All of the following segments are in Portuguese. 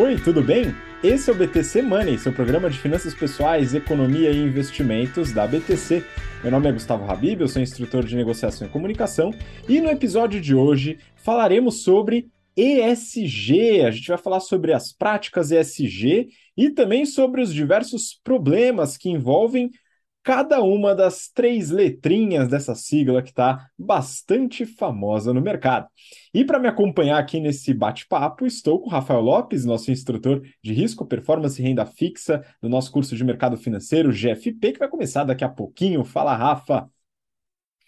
Oi, tudo bem? Esse é o BTC Money, seu programa de finanças pessoais, economia e investimentos da BTC. Meu nome é Gustavo Habib, eu sou instrutor de negociação e comunicação, e no episódio de hoje falaremos sobre ESG. A gente vai falar sobre as práticas ESG e também sobre os diversos problemas que envolvem cada uma das três letrinhas dessa sigla que está bastante famosa no mercado. E para me acompanhar aqui nesse bate-papo, estou com o Rafael Lopes, nosso instrutor de risco, performance e renda fixa do nosso curso de mercado financeiro, GFP, que vai começar daqui a pouquinho. Fala, Rafa!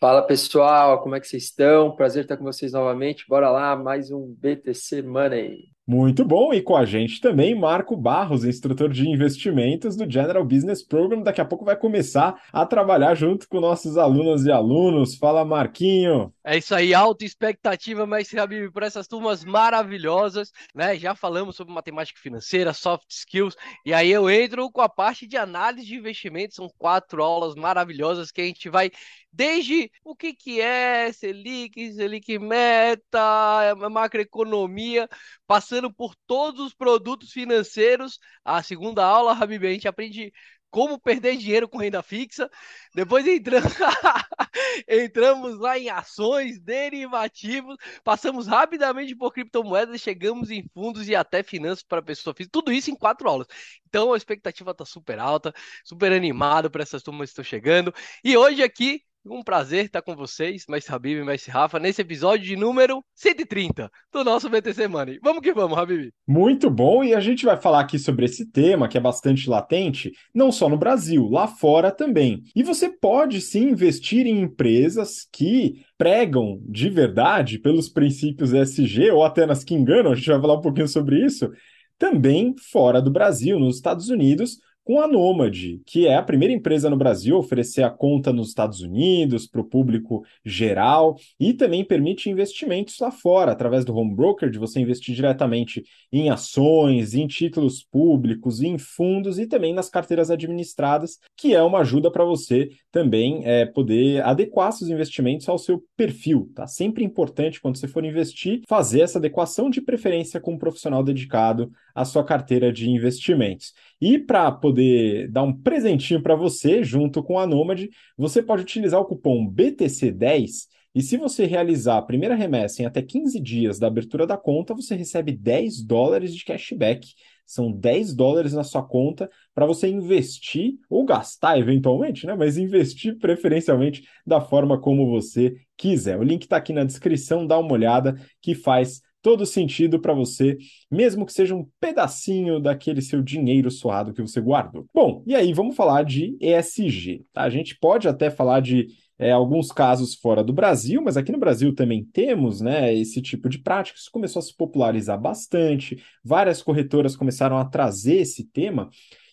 Fala pessoal, como é que vocês estão? Prazer estar com vocês novamente. Bora lá, mais um BTC Money. Muito bom, e com a gente também Marco Barros, instrutor de investimentos do General Business Program. Daqui a pouco vai começar a trabalhar junto com nossos alunos e alunos. Fala, Marquinho. É isso aí, alta expectativa, mestre Habib, para essas turmas maravilhosas, né? Já falamos sobre matemática financeira, soft skills, e aí eu entro com a parte de análise de investimentos. São quatro aulas maravilhosas que a gente vai desde o que, que é Selic, Selic Meta, macroeconomia, passando por todos os produtos financeiros. A segunda aula, Habib, a gente aprende como perder dinheiro com renda fixa. Depois entramos, entramos lá em ações, derivativos, passamos rapidamente por criptomoedas, chegamos em fundos e até finanças para pessoa física. Tudo isso em quatro aulas. Então a expectativa está super alta, super animado para essas turmas que estão chegando. E hoje aqui um prazer estar com vocês, mais Habib mais Rafa, nesse episódio de número 130 do nosso BTC Money. Vamos que vamos, Habib. Muito bom, e a gente vai falar aqui sobre esse tema que é bastante latente, não só no Brasil, lá fora também. E você pode sim investir em empresas que pregam de verdade pelos princípios ESG ou até nas que enganam, a gente vai falar um pouquinho sobre isso, também fora do Brasil, nos Estados Unidos com a Nomad, que é a primeira empresa no Brasil a oferecer a conta nos Estados Unidos para o público geral e também permite investimentos lá fora, através do home broker, de você investir diretamente em ações, em títulos públicos, em fundos e também nas carteiras administradas, que é uma ajuda para você também é, poder adequar seus investimentos ao seu perfil. Tá sempre importante quando você for investir fazer essa adequação de preferência com um profissional dedicado à sua carteira de investimentos. E para poder dar um presentinho para você, junto com a Nomad, você pode utilizar o cupom BTC10 e se você realizar a primeira remessa em até 15 dias da abertura da conta, você recebe 10 dólares de cashback. São 10 dólares na sua conta para você investir ou gastar eventualmente, né? Mas investir preferencialmente da forma como você quiser. O link está aqui na descrição, dá uma olhada que faz todo sentido para você, mesmo que seja um pedacinho daquele seu dinheiro suado que você guardou. Bom, e aí vamos falar de ESG. Tá? A gente pode até falar de é, alguns casos fora do Brasil, mas aqui no Brasil também temos né, esse tipo de prática. Isso começou a se popularizar bastante, várias corretoras começaram a trazer esse tema.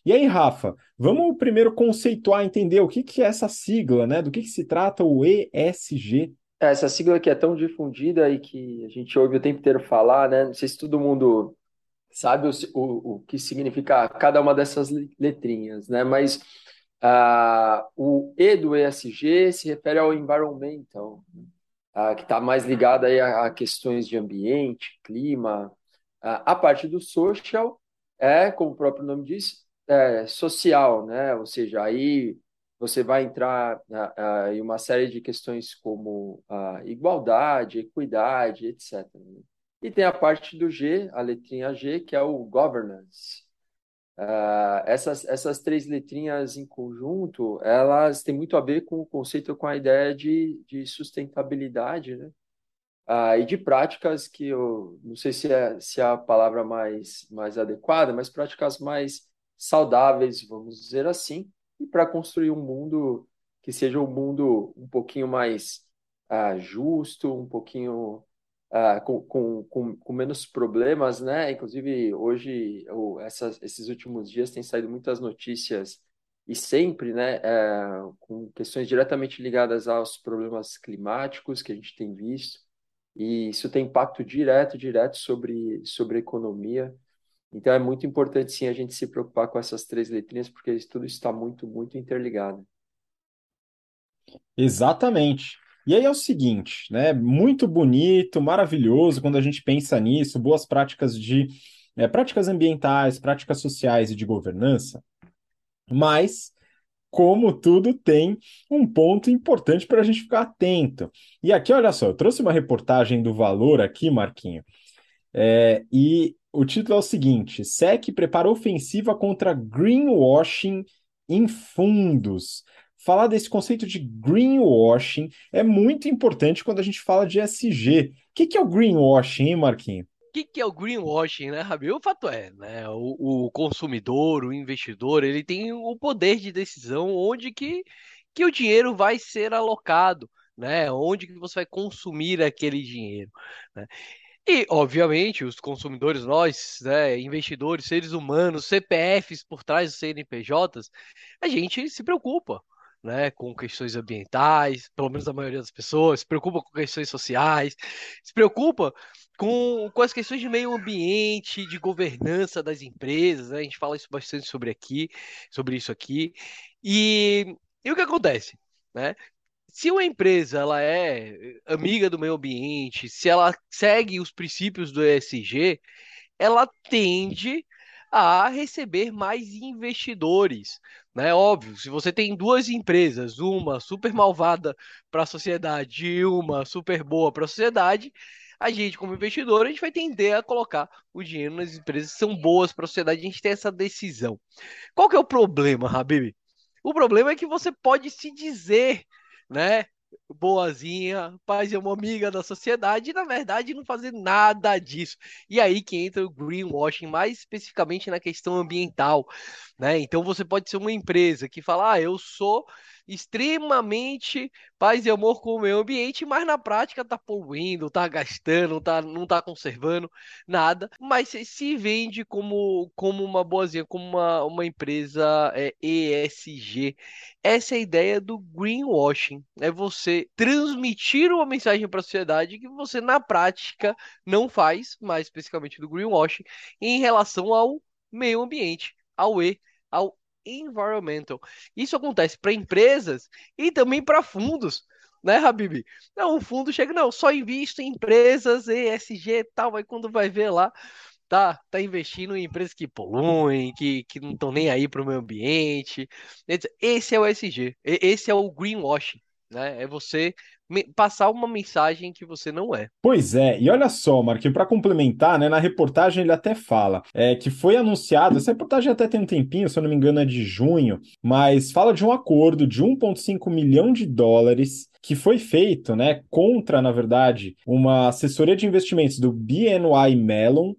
E aí, Rafa, vamos primeiro conceituar, entender o que, que é essa sigla, né? Do que, que se trata o ESG essa sigla que é tão difundida e que a gente ouve o tempo inteiro falar, né? Não sei se todo mundo sabe o, o, o que significa cada uma dessas letrinhas, né? Mas uh, o E do ESG se refere ao environmental, uh, que está mais ligado aí a, a, questões de ambiente, clima. Uh, a parte do social é, como o próprio nome diz, é, social, né? Ou seja, aí você vai entrar uh, uh, em uma série de questões como uh, igualdade, equidade, etc. Né? E tem a parte do G, a letrinha G, que é o governance. Uh, essas, essas três letrinhas em conjunto, elas têm muito a ver com o conceito, com a ideia de, de sustentabilidade, né? E de práticas que eu não sei se é, se é a palavra mais, mais adequada, mas práticas mais saudáveis, vamos dizer assim, e para construir um mundo que seja um mundo um pouquinho mais uh, justo, um pouquinho uh, com, com, com, menos problemas, né? Inclusive, hoje, ou essas, esses últimos dias, tem saído muitas notícias e sempre, né, uh, com questões diretamente ligadas aos problemas climáticos que a gente tem visto, e isso tem impacto direto, direto sobre, sobre a economia. Então é muito importante sim a gente se preocupar com essas três letrinhas, porque isso tudo está muito, muito interligado. Exatamente. E aí é o seguinte, né? Muito bonito, maravilhoso quando a gente pensa nisso, boas práticas de é, práticas ambientais, práticas sociais e de governança, mas como tudo tem um ponto importante para a gente ficar atento. E aqui, olha só, eu trouxe uma reportagem do Valor aqui, Marquinho, é, e o título é o seguinte: SEC prepara ofensiva contra greenwashing em fundos. Falar desse conceito de greenwashing é muito importante quando a gente fala de SG. O que, que é o greenwashing, hein, Marquinho? O que, que é o greenwashing, né, Rabi? O fato é, né, o, o, consumidor, o investidor, ele tem o poder de decisão onde que, que o dinheiro vai ser alocado, né? Onde que você vai consumir aquele dinheiro, né? E, obviamente, os consumidores, nós, né, investidores, seres humanos, CPFs por trás dos CNPJs, a gente se preocupa. Né, com questões ambientais, pelo menos a maioria das pessoas, se preocupa com questões sociais, se preocupa com, com as questões de meio ambiente, de governança das empresas, né? a gente fala isso bastante sobre aqui, sobre isso aqui. E, e o que acontece? Né? Se uma empresa ela é amiga do meio ambiente, se ela segue os princípios do ESG, ela tende a receber mais investidores, né? Óbvio, se você tem duas empresas, uma super malvada para a sociedade e uma super boa para a sociedade, a gente como investidor, a gente vai tender a colocar o dinheiro nas empresas que são boas para a sociedade, a gente tem essa decisão. Qual que é o problema, Habib? O problema é que você pode se dizer né? Boazinha, paz e uma amiga da sociedade, e na verdade não fazer nada disso. E aí que entra o greenwashing, mais especificamente na questão ambiental, né? Então você pode ser uma empresa que fala, ah, eu sou extremamente paz e amor com o meio ambiente, mas na prática tá poluindo, tá gastando, tá, não tá conservando nada, mas se vende como, como uma boazinha, como uma, uma empresa é, ESG. Essa é a ideia do greenwashing, é você transmitir uma mensagem para a sociedade que você na prática não faz, mais especificamente do greenwashing, em relação ao meio ambiente, ao E, ao environmental. Isso acontece para empresas e também para fundos, né, Habib? Não, o fundo chega, não, só invisto em empresas ESG e tal, aí quando vai ver lá, tá, tá investindo em empresas que poluem, que, que não estão nem aí para o meio ambiente. Esse é o ESG, esse é o greenwashing, né? É você passar uma mensagem que você não é. Pois é, e olha só, Marquinhos, para complementar, né, na reportagem ele até fala é, que foi anunciado, essa reportagem até tem um tempinho, se eu não me engano é de junho, mas fala de um acordo de 1,5 milhão de dólares que foi feito, né, contra, na verdade, uma assessoria de investimentos do BNY Mellon,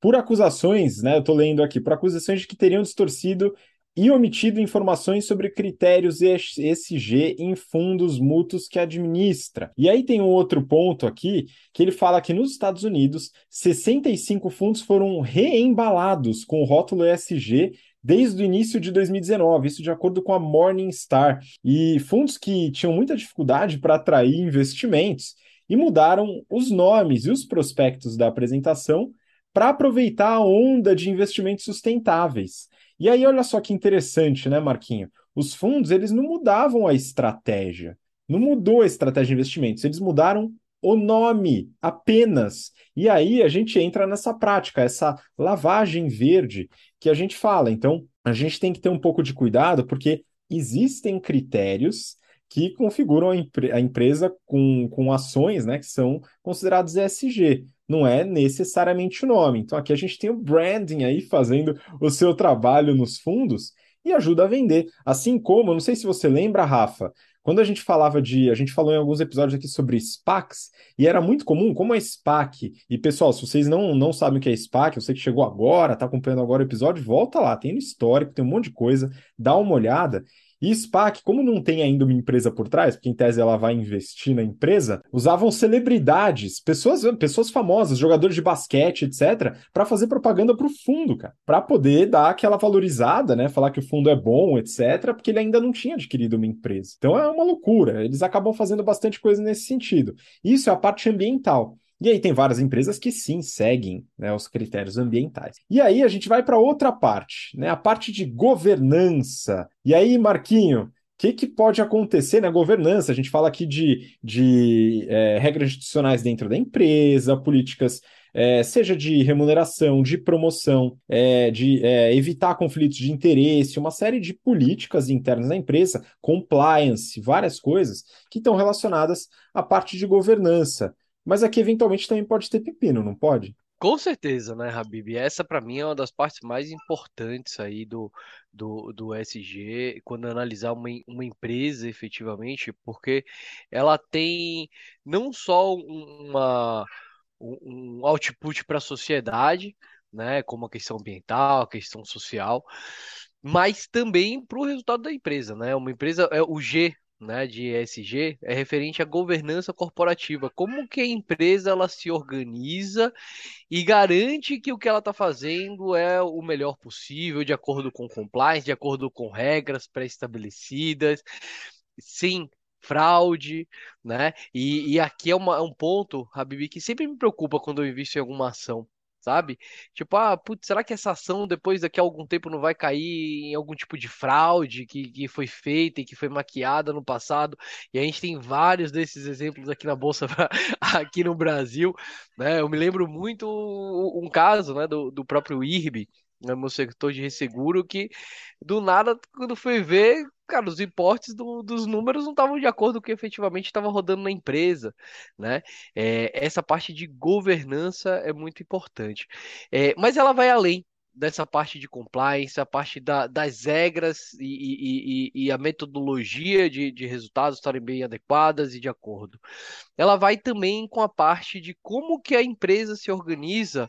por acusações, né, eu estou lendo aqui, por acusações de que teriam distorcido e omitido informações sobre critérios ESG em fundos mútuos que administra. E aí tem um outro ponto aqui, que ele fala que nos Estados Unidos, 65 fundos foram reembalados com o rótulo ESG desde o início de 2019, isso de acordo com a Morningstar. E fundos que tinham muita dificuldade para atrair investimentos e mudaram os nomes e os prospectos da apresentação para aproveitar a onda de investimentos sustentáveis. E aí, olha só que interessante, né, Marquinho? Os fundos, eles não mudavam a estratégia. Não mudou a estratégia de investimentos, eles mudaram o nome apenas. E aí a gente entra nessa prática, essa lavagem verde que a gente fala. Então, a gente tem que ter um pouco de cuidado, porque existem critérios que configuram a, empre a empresa com, com ações né, que são consideradas ESG não é necessariamente o nome. Então aqui a gente tem o branding aí fazendo o seu trabalho nos fundos e ajuda a vender. Assim como, não sei se você lembra, Rafa, quando a gente falava de. A gente falou em alguns episódios aqui sobre SPACs, e era muito comum, como é SPAC. E, pessoal, se vocês não, não sabem o que é SPAC, você que chegou agora, está acompanhando agora o episódio, volta lá, tem no histórico, tem um monte de coisa, dá uma olhada. E SPAC, como não tem ainda uma empresa por trás, porque em tese ela vai investir na empresa, usavam celebridades, pessoas, pessoas famosas, jogadores de basquete, etc., para fazer propaganda para o fundo, cara, para poder dar aquela valorizada, né? Falar que o fundo é bom, etc., porque ele ainda não tinha adquirido uma empresa. Então é uma loucura. Eles acabam fazendo bastante coisa nesse sentido. Isso é a parte ambiental. E aí tem várias empresas que sim seguem né, os critérios ambientais. E aí a gente vai para outra parte, né, a parte de governança. E aí, Marquinho, o que, que, pode acontecer na governança? A gente fala aqui de, de é, regras institucionais dentro da empresa, políticas é, seja de remuneração, de promoção, é, de é, evitar conflitos de interesse, uma série de políticas internas da empresa, compliance, várias coisas que estão relacionadas à parte de governança. Mas aqui, eventualmente, também pode ter pepino, não pode? Com certeza, né, Habib? Essa para mim é uma das partes mais importantes aí do, do, do SG, quando analisar uma, uma empresa efetivamente, porque ela tem não só uma, um output para a sociedade, né, como a questão ambiental, a questão social, mas também para o resultado da empresa, né? Uma empresa, é o G né, de ESG é referente à governança corporativa. Como que a empresa ela se organiza e garante que o que ela está fazendo é o melhor possível, de acordo com compliance, de acordo com regras pré-estabelecidas, sem fraude, né? E, e aqui é uma, um ponto, Habib, que sempre me preocupa quando eu invisto em alguma ação sabe? Tipo, ah, putz, será que essa ação depois daqui a algum tempo não vai cair em algum tipo de fraude que, que foi feita e que foi maquiada no passado? E a gente tem vários desses exemplos aqui na Bolsa, aqui no Brasil, né? Eu me lembro muito um caso, né, do, do próprio IRB, né, meu setor de resseguro, que do nada, quando foi ver, cara, os importes do, dos números não estavam de acordo com o que efetivamente estava rodando na empresa, né? É, essa parte de governança é muito importante. É, mas ela vai além dessa parte de compliance, a parte da, das regras e, e, e, a metodologia de, de resultados estarem bem adequadas e de acordo. Ela vai também com a parte de como que a empresa se organiza,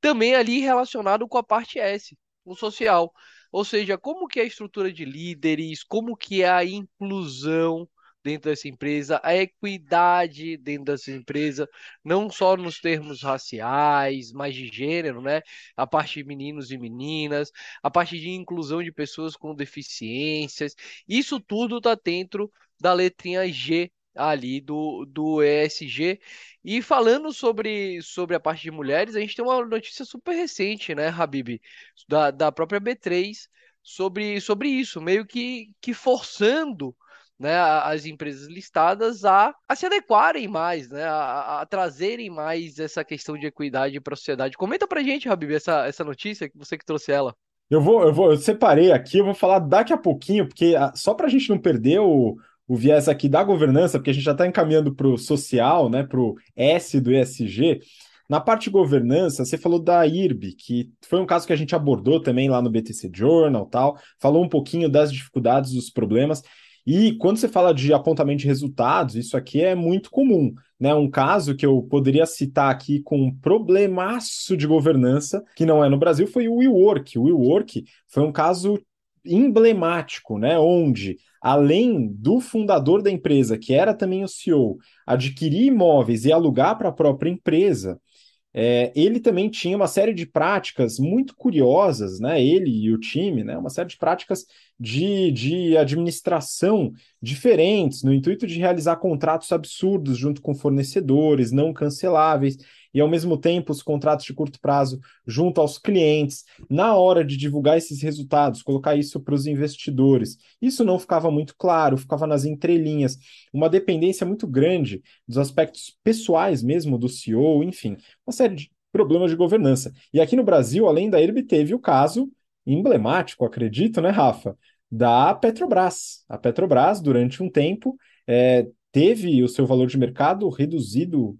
também ali relacionado com a parte S, o social. Ou seja, como que é a estrutura de líderes, como que é a inclusão dentro dessa empresa, a equidade dentro dessa empresa, não só nos termos raciais, mas de gênero, né? A parte de meninos e meninas, a parte de inclusão de pessoas com deficiências. Isso tudo está dentro da letrinha G ali do, do ESG. E falando sobre, sobre a parte de mulheres, a gente tem uma notícia super recente, né, Habib, da, da própria B3, sobre, sobre isso, meio que, que forçando né, as empresas listadas a, a se adequarem mais, né, a, a trazerem mais essa questão de equidade para a sociedade. Comenta para gente, Habib, essa, essa notícia, você que trouxe ela. Eu vou, eu vou, eu separei aqui, eu vou falar daqui a pouquinho, porque ah, só para a gente não perder o, o viés aqui da governança, porque a gente já está encaminhando para o social, né, para o S do ESG. Na parte de governança, você falou da IRB, que foi um caso que a gente abordou também lá no BTC Journal, tal, falou um pouquinho das dificuldades, dos problemas. E quando você fala de apontamento de resultados, isso aqui é muito comum. Né? Um caso que eu poderia citar aqui com um problemaço de governança, que não é no Brasil, foi o WeWork. O WeWork foi um caso emblemático, né? Onde além do fundador da empresa, que era também o CEO, adquirir imóveis e alugar para a própria empresa, é, ele também tinha uma série de práticas muito curiosas, né? Ele e o time, né? Uma série de práticas de, de administração diferentes, no intuito de realizar contratos absurdos junto com fornecedores não canceláveis e, ao mesmo tempo, os contratos de curto prazo junto aos clientes, na hora de divulgar esses resultados, colocar isso para os investidores. Isso não ficava muito claro, ficava nas entrelinhas, uma dependência muito grande dos aspectos pessoais mesmo do CEO, enfim, uma série de problemas de governança. E aqui no Brasil, além da ERB, teve o caso emblemático, acredito, né, Rafa? Da Petrobras. A Petrobras, durante um tempo, é, teve o seu valor de mercado reduzido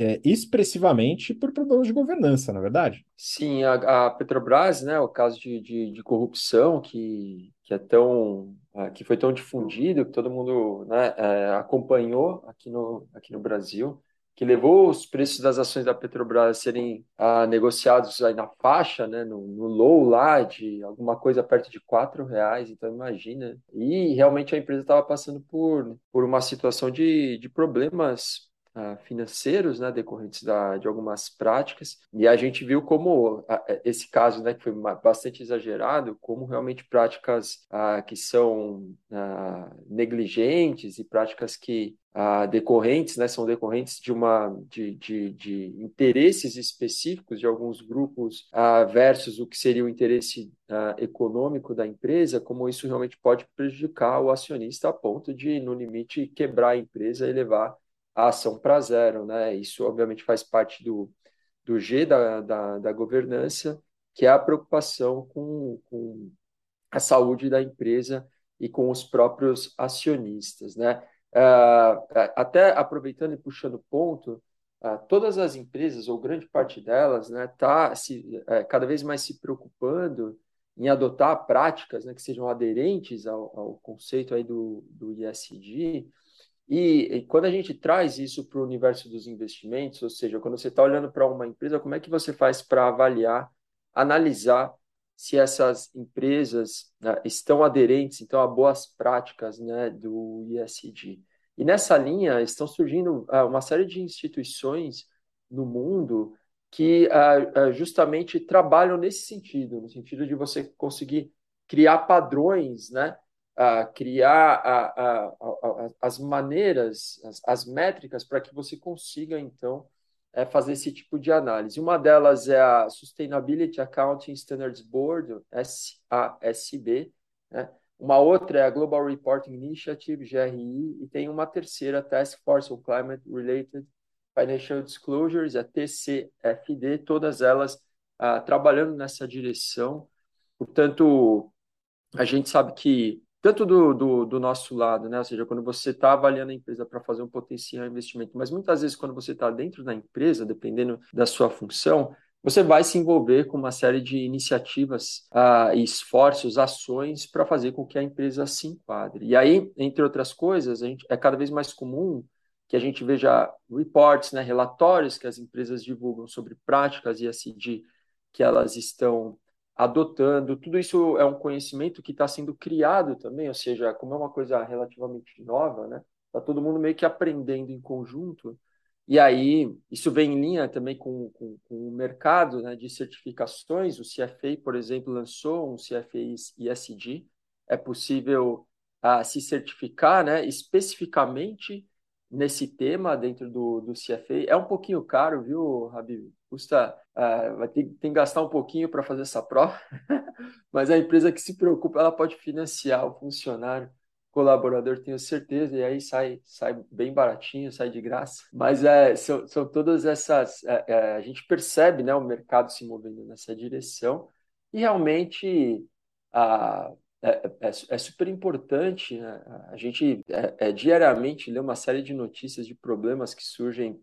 é, expressivamente por problemas de governança, na é verdade? Sim, a, a, Petrobras, né, o caso de, de, de, corrupção que, que é tão é, que foi tão difundido que todo mundo né, é, acompanhou aqui no, aqui no Brasil, que levou os preços das ações da Petrobras a serem ah, negociados aí na faixa, né, no, no, low lá de alguma coisa perto de quatro reais, então imagina. E realmente a empresa estava passando por, por uma situação de, de problemas financeiros, né, decorrentes da, de algumas práticas, e a gente viu como uh, esse caso, né, que foi bastante exagerado, como realmente práticas uh, que são negligentes e práticas que decorrentes, né, são decorrentes de uma de, de, de interesses específicos de alguns grupos versus o que seria o interesse econômico da empresa, como isso realmente pode prejudicar o acionista a ponto de, no limite, quebrar a empresa e levar ação para zero, né? Isso obviamente faz parte do, do G da, da, da governança, que é a preocupação com, com a saúde da empresa e com os próprios acionistas, né? Uh, até aproveitando e puxando ponto, uh, todas as empresas, ou grande parte delas, né, está se, uh, cada vez mais se preocupando em adotar práticas né, que sejam aderentes ao, ao conceito aí do, do ISD. E, e quando a gente traz isso para o universo dos investimentos, ou seja, quando você está olhando para uma empresa, como é que você faz para avaliar, analisar se essas empresas né, estão aderentes então a boas práticas né, do ISD. E nessa linha estão surgindo uh, uma série de instituições no mundo que uh, uh, justamente trabalham nesse sentido, no sentido de você conseguir criar padrões, né, criar as maneiras, as, as métricas para que você consiga então é fazer esse tipo de análise. Uma delas é a Sustainability Accounting Standards Board, SASB, né? uma outra é a Global Reporting Initiative, GRI, e tem uma terceira, Task Force on Climate Related Financial Disclosures, a TCFD, todas elas ah, trabalhando nessa direção. Portanto, a gente sabe que tanto do, do, do, nosso lado, né? Ou seja, quando você está avaliando a empresa para fazer um potencial investimento, mas muitas vezes quando você está dentro da empresa, dependendo da sua função, você vai se envolver com uma série de iniciativas, uh, esforços, ações para fazer com que a empresa se enquadre. E aí, entre outras coisas, a gente, é cada vez mais comum que a gente veja reports, né, relatórios que as empresas divulgam sobre práticas ISD que elas estão adotando. Tudo isso é um conhecimento que está sendo criado também, ou seja, como é uma coisa relativamente nova, né? Está todo mundo meio que aprendendo em conjunto. E aí, isso vem em linha também com, com, com o mercado né, de certificações. O CFA, por exemplo, lançou um CFA ISD. É possível uh, se certificar né, especificamente nesse tema dentro do, do CFA. É um pouquinho caro, viu, Habib? Custa, uh, vai ter, tem que gastar um pouquinho para fazer essa prova, mas a empresa que se preocupa, ela pode financiar o funcionário, colaborador, tenho certeza, e aí sai, sai bem baratinho, sai de graça. Mas é, são, são todas essas. É, é, a gente percebe né, o mercado se movendo nessa direção, e realmente. A, é, é, é, super importante. Né? A gente é, é, diariamente lê uma série de notícias de problemas que surgem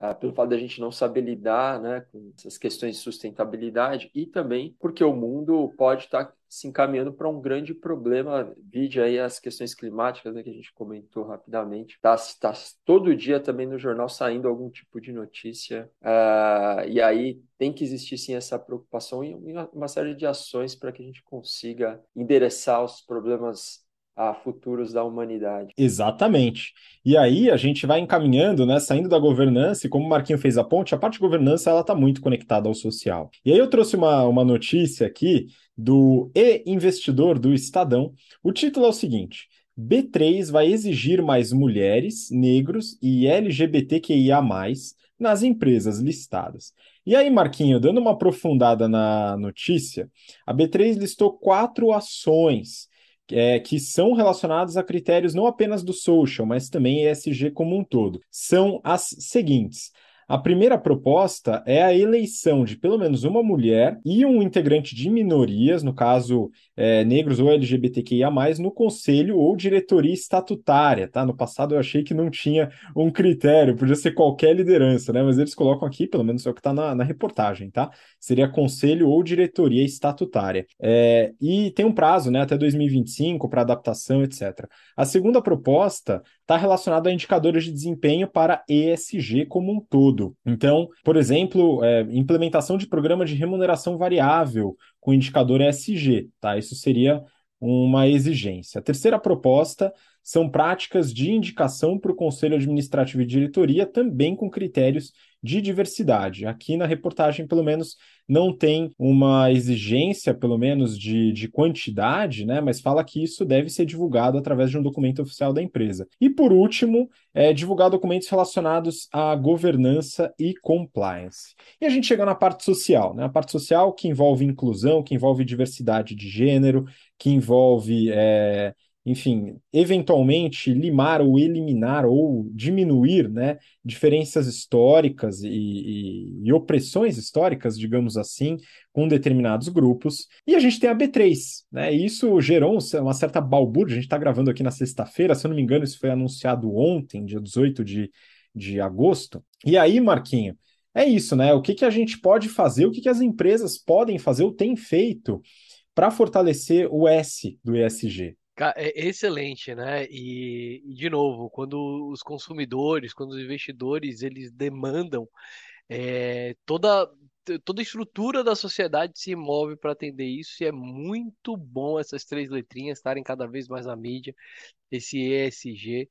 ah, pelo fato da gente não saber lidar né, com essas questões de sustentabilidade e também porque o mundo pode estar se encaminhando para um grande problema, vide aí as questões climáticas né, que a gente comentou rapidamente. Está tá todo dia também no jornal saindo algum tipo de notícia, uh, e aí tem que existir sim essa preocupação e uma série de ações para que a gente consiga endereçar os problemas a futuros da humanidade. Exatamente. E aí a gente vai encaminhando, né, saindo da governança, e como o Marquinho fez a ponte, a parte de governança ela está muito conectada ao social. E aí eu trouxe uma, uma notícia aqui do E-Investidor do Estadão. O título é o seguinte: B3 vai exigir mais mulheres, negros e LGBTQIA+, nas empresas listadas. E aí, Marquinho, dando uma aprofundada na notícia, a B3 listou quatro ações é, que são relacionados a critérios não apenas do social, mas também ESG como um todo. São as seguintes: a primeira proposta é a eleição de pelo menos uma mulher e um integrante de minorias, no caso é, negros ou LGBTQIA, no conselho ou diretoria estatutária. Tá? No passado eu achei que não tinha um critério, podia ser qualquer liderança, né? mas eles colocam aqui, pelo menos é o que está na, na, reportagem, tá? Seria conselho ou diretoria estatutária. É, e tem um prazo né, até 2025 para adaptação, etc. A segunda proposta está relacionada a indicadores de desempenho para ESG como um todo todo. Então, por exemplo, é, implementação de programa de remuneração variável com indicador ESG, tá? Isso seria uma exigência. A terceira proposta são práticas de indicação para o Conselho Administrativo e Diretoria, também com critérios de diversidade. Aqui na reportagem, pelo menos, não tem uma exigência, pelo menos, de, de quantidade, né? Mas fala que isso deve ser divulgado através de um documento oficial da empresa. E por último, é divulgar documentos relacionados à governança e compliance. E a gente chega na parte social, né? A parte social que envolve inclusão, que envolve diversidade de gênero, que envolve. É, enfim, eventualmente limar ou eliminar ou diminuir né, diferenças históricas e, e, e, opressões históricas, digamos assim, com determinados grupos. E a gente tem a B3, né? E isso gerou uma certa balbúrdia. A gente está gravando aqui na sexta-feira, se eu não me engano, isso foi anunciado ontem, dia 18 de, de agosto. E aí, Marquinho, é isso, né? O que, que a gente pode fazer, o que, que as empresas podem fazer ou têm feito para fortalecer o S do ESG? É excelente, né? E, de novo, quando os consumidores, quando os investidores, eles demandam é, toda toda a estrutura da sociedade se move para atender isso e é muito bom essas três letrinhas estarem cada vez mais na mídia, esse ESG.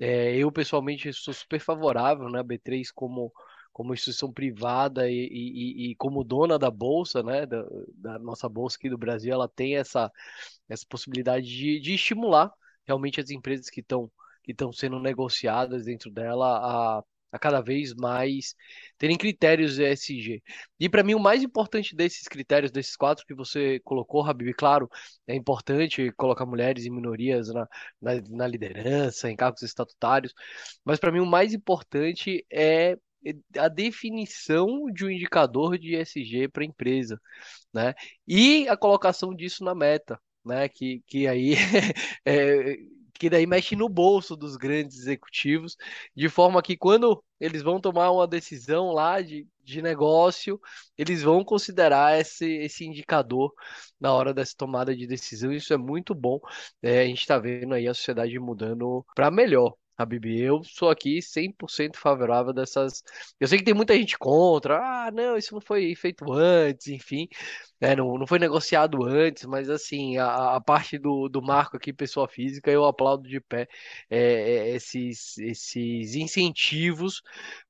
É, eu pessoalmente sou super favorável, né? B3 como como instituição privada e, e, e, como dona da bolsa, né, da, da, nossa bolsa aqui do Brasil, ela tem essa, essa possibilidade de, de estimular realmente as empresas que estão que estão sendo negociadas dentro dela a, a cada vez mais terem critérios ESG. E para mim o mais importante desses critérios, desses quatro que você colocou, Habib, claro, é importante colocar mulheres e minorias na, na, na liderança, em cargos estatutários, mas para mim o mais importante é a definição de um indicador de ESG para a empresa, né? E a colocação disso na meta, né? Que, que aí é, que daí mexe no bolso dos grandes executivos, de forma que quando eles vão tomar uma decisão lá de, de negócio, eles vão considerar esse, esse indicador na hora dessa tomada de decisão. Isso é muito bom. É, a gente está vendo aí a sociedade mudando para melhor. Habib, eu sou aqui 100% favorável dessas. Eu sei que tem muita gente contra, ah, não, isso não foi feito antes, enfim, é, não, não foi negociado antes, mas assim, a, a parte do, do marco aqui, pessoa física, eu aplaudo de pé é, é, esses, esses incentivos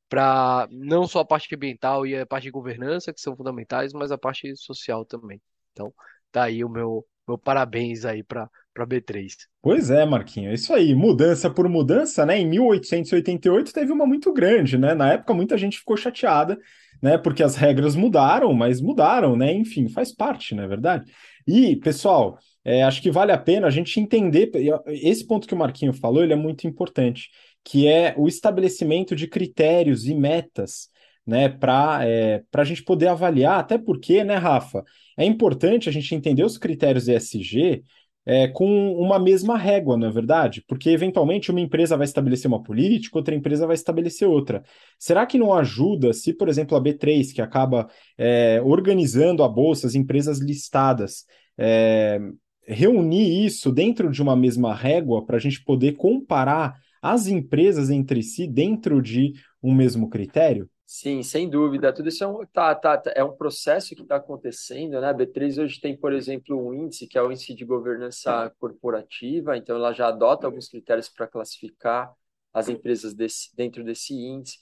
para não só a parte ambiental e a parte de governança, que são fundamentais, mas a parte social também. Então, tá aí o meu, meu parabéns aí para para B3. Pois é, Marquinho, é isso aí. Mudança por mudança, né? Em 1888 teve uma muito grande, né? Na época muita gente ficou chateada, né? Porque as regras mudaram, mas mudaram, né? Enfim, faz parte, não é verdade? E, pessoal, é, acho que vale a pena a gente entender. Esse ponto que o Marquinho falou, ele é muito importante, que é o estabelecimento de critérios e metas né, para é, a gente poder avaliar, até porque, né, Rafa, é importante a gente entender os critérios ESG é, com uma mesma régua, não é verdade? Porque, eventualmente, uma empresa vai estabelecer uma política, outra empresa vai estabelecer outra. Será que não ajuda se, por exemplo, a B3, que acaba é, organizando a bolsa, as empresas listadas, é, reunir isso dentro de uma mesma régua para a gente poder comparar as empresas entre si dentro de um mesmo critério? Sim, sem dúvida. Tudo isso é um, tá, tá, tá é um processo que está acontecendo, né? A B3 hoje tem, por exemplo, um índice que é o índice de governança corporativa, então ela já adota alguns critérios para classificar as empresas desse, dentro desse índice.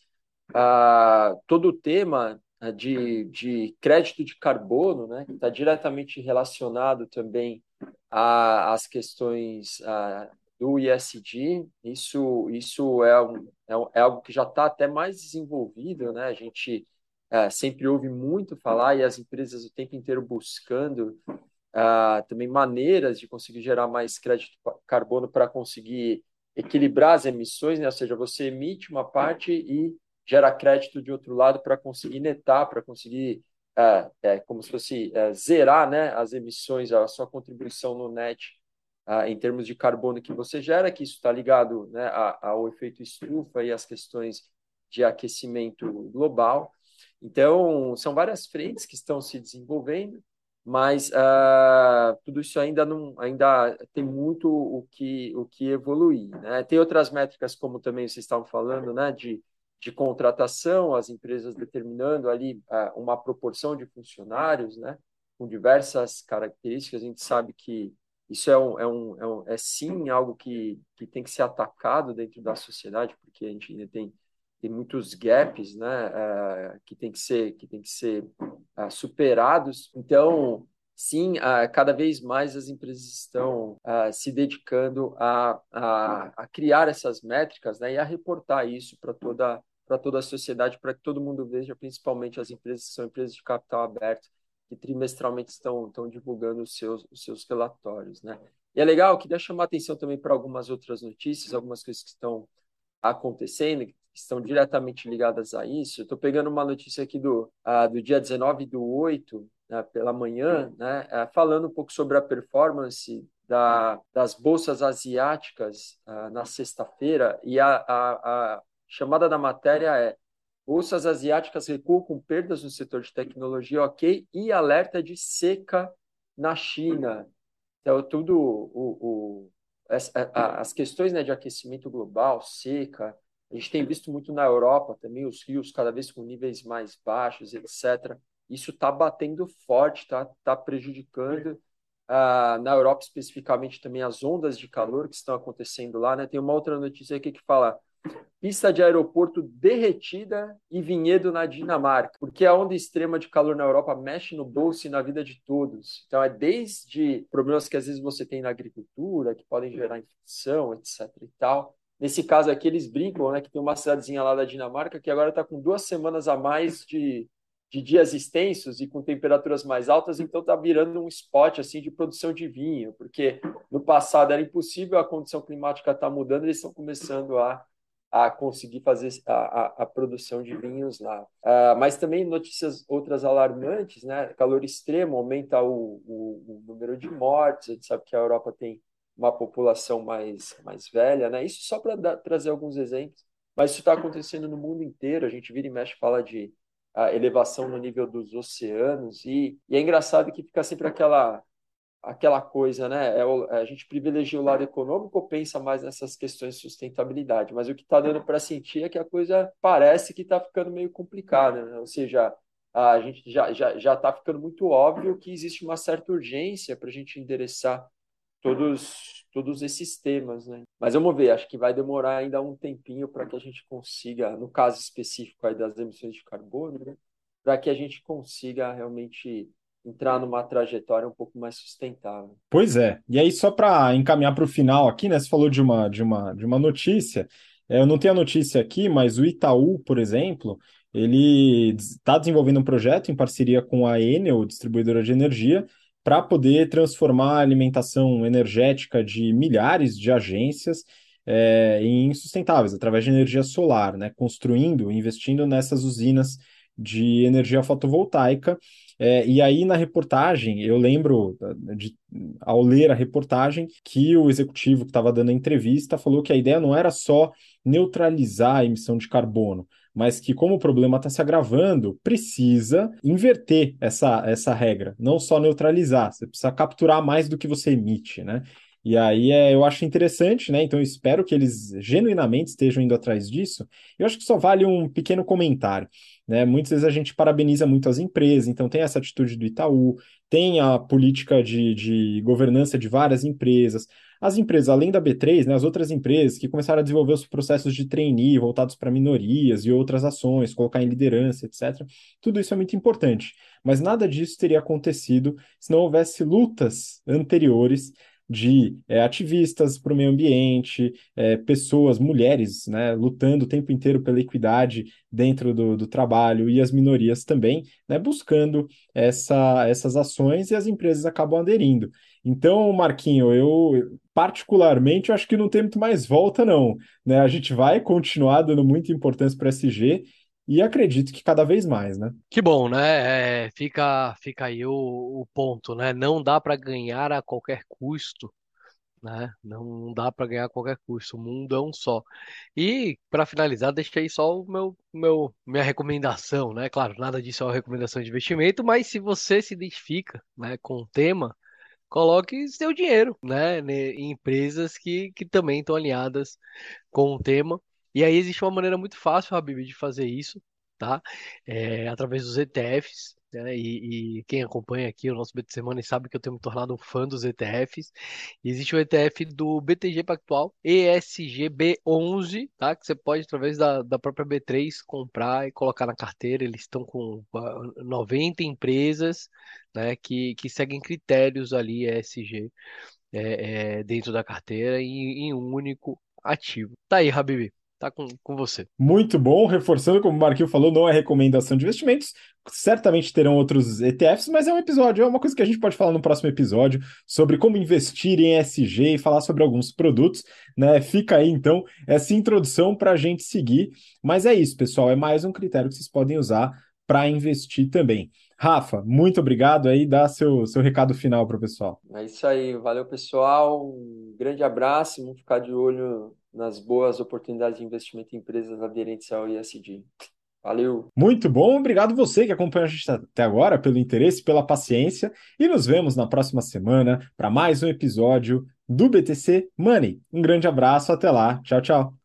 Ah, todo o tema ah, de, de crédito de carbono, né, que está diretamente relacionado também às questões ah, do ISD, isso, isso é, é, é algo que já está até mais desenvolvido, né? A gente é, sempre ouve muito falar e as empresas o tempo inteiro buscando uh, também maneiras de conseguir gerar mais crédito carbono para conseguir equilibrar as emissões, né? Ou seja, você emite uma parte e gera crédito de outro lado para conseguir netar, para conseguir é, é, como se fosse é, zerar né, as emissões, a sua contribuição no net ah, em termos de carbono que você gera, que isso está ligado né, ao efeito estufa e às questões de aquecimento global. Então, são várias frentes que estão se desenvolvendo, mas ah, tudo isso ainda não ainda tem muito o que o que evoluir. Né? Tem outras métricas, como também vocês estavam falando, né, de, de contratação, as empresas determinando ali ah, uma proporção de funcionários, né, com diversas características. A gente sabe que isso é, um, é, um, é, um, é sim algo que, que tem que ser atacado dentro da sociedade, porque a gente ainda tem, tem muitos gaps né, uh, que tem que ser, que tem que ser uh, superados. Então, sim, cada vez mais as empresas estão se dedicando a, a, a, criar essas métricas né, e a reportar isso para toda, para toda a sociedade, para que todo mundo veja, principalmente as empresas que são empresas de capital aberto, que trimestralmente estão, estão divulgando os seus, os seus relatórios, né? E é legal, queria chamar atenção também para algumas outras notícias, algumas coisas que estão acontecendo, que estão diretamente ligadas a isso. Estou pegando uma notícia aqui do, uh, do dia 19 do 8, né, pela manhã, né, uh, falando um pouco sobre a performance da, das bolsas asiáticas uh, na sexta-feira, e a, a, a chamada da matéria é Bolsas asiáticas recuam com perdas no setor de tecnologia, ok, e alerta de seca na China. Então, tudo o, o as, as questões né, de aquecimento global, seca, a gente tem visto muito na Europa também os rios cada vez com níveis mais baixos, etc. Isso está batendo forte, está tá prejudicando. Uh, na Europa, especificamente, também as ondas de calor que estão acontecendo lá. Né? Tem uma outra notícia aqui que fala pista de aeroporto derretida e vinhedo na Dinamarca, porque a onda extrema de calor na Europa mexe no bolso e na vida de todos. Então, é desde problemas que às vezes você tem na agricultura, que podem gerar infecção, etc. e tal. Nesse caso aqui, eles brincam, né, que tem uma cidadezinha lá da Dinamarca que agora está com duas semanas a mais de, de dias extensos e com temperaturas mais altas, então está virando um spot assim de produção de vinho, porque no passado era impossível, a condição climática está mudando, eles estão começando a a conseguir fazer a, a, a produção de vinhos lá. Uh, mas também notícias outras alarmantes, né? Calor extremo aumenta o, o, o, número de mortes. A gente sabe que a Europa tem uma população mais, mais velha, né? Isso só para trazer alguns exemplos. Mas isso está acontecendo no mundo inteiro. A gente vira e mexe fala de a elevação no nível dos oceanos e, e é engraçado que fica sempre aquela aquela coisa, né? É a gente privilegia o lado econômico ou pensa mais nessas questões de sustentabilidade? Mas o que está dando para sentir é que a coisa parece que está ficando meio complicada, né? Ou seja, a gente já já já está ficando muito óbvio que existe uma certa urgência para a gente endereçar todos todos esses temas, né? Mas vamos ver, acho que vai demorar ainda um tempinho para que a gente consiga, no caso específico aí das emissões de carbono, né? para que a gente consiga realmente entrar numa trajetória um pouco mais sustentável. Pois é. E aí, só para encaminhar para o final aqui, né? Você falou de uma, de uma, de uma notícia. É, eu não tenho a notícia aqui, mas o Itaú, por exemplo, ele está desenvolvendo um projeto em parceria com a Enel, distribuidora de energia, para poder transformar a alimentação energética de milhares de agências é, em sustentáveis, através de energia solar, né? Construindo, investindo nessas usinas de energia fotovoltaica é, e aí, na reportagem, eu lembro, de, ao ler a reportagem, que o executivo que estava dando a entrevista falou que a ideia não era só neutralizar a emissão de carbono, mas que, como o problema está se agravando, precisa inverter essa, essa regra, não só neutralizar, você precisa capturar mais do que você emite, né? E aí é, eu acho interessante, né? Então espero que eles genuinamente estejam indo atrás disso. Eu acho que só vale um pequeno comentário. Né? Muitas vezes a gente parabeniza muito as empresas, então tem essa atitude do Itaú, tem a política de, de governança de várias empresas. As empresas, além da B3, né, as outras empresas que começaram a desenvolver os processos de trainee voltados para minorias e outras ações, colocar em liderança, etc. Tudo isso é muito importante. Mas nada disso teria acontecido se não houvesse lutas anteriores de é, ativistas para o meio ambiente, é, pessoas, mulheres, né, lutando o tempo inteiro pela equidade dentro do, do trabalho e as minorias também, né, buscando essa, essas ações e as empresas acabam aderindo. Então, Marquinho, eu particularmente acho que não tem muito mais volta, não. Né? A gente vai continuar dando muita importância para SG e acredito que cada vez mais, né? Que bom, né? É, fica, fica aí o, o ponto, né? Não dá para ganhar a qualquer custo, né? Não dá para ganhar a qualquer custo. O mundo é um só. E para finalizar, deixei só o meu, meu minha recomendação, né? Claro, nada disso é uma recomendação de investimento, mas se você se identifica, né, com o tema, coloque seu dinheiro, né, em empresas que, que também estão alinhadas com o tema. E aí existe uma maneira muito fácil, Habib, de fazer isso, tá? É, através dos ETFs, né? E, e, quem acompanha aqui o nosso BT Semana sabe que eu tenho me tornado um fã dos ETFs. Existe o ETF do BTG Pactual, ESGB11, tá? Que você pode, através da, da própria B3, comprar e colocar na carteira. Eles estão com 90 empresas né, que, que seguem critérios ali ESG é, é, dentro da carteira em, um único ativo. Tá aí, Habib. Tá com, com você. Muito bom, reforçando, como o Marquinhos falou, não é recomendação de investimentos. Certamente terão outros ETFs, mas é um episódio, é uma coisa que a gente pode falar no próximo episódio sobre como investir em SG e falar sobre alguns produtos, né? Fica aí então essa introdução para a gente seguir. Mas é isso, pessoal, é mais um critério que vocês podem usar para investir também. Rafa, muito obrigado aí, dá seu, seu recado final para o pessoal. É isso aí, valeu pessoal, um grande abraço, vamos ficar de olho nas boas oportunidades de investimento em empresas aderentes ao ISD. Valeu. Muito bom, obrigado você que acompanhou a gente até agora, pelo interesse, pela paciência, e nos vemos na próxima semana para mais um episódio do BTC Money. Um grande abraço, até lá, tchau, tchau.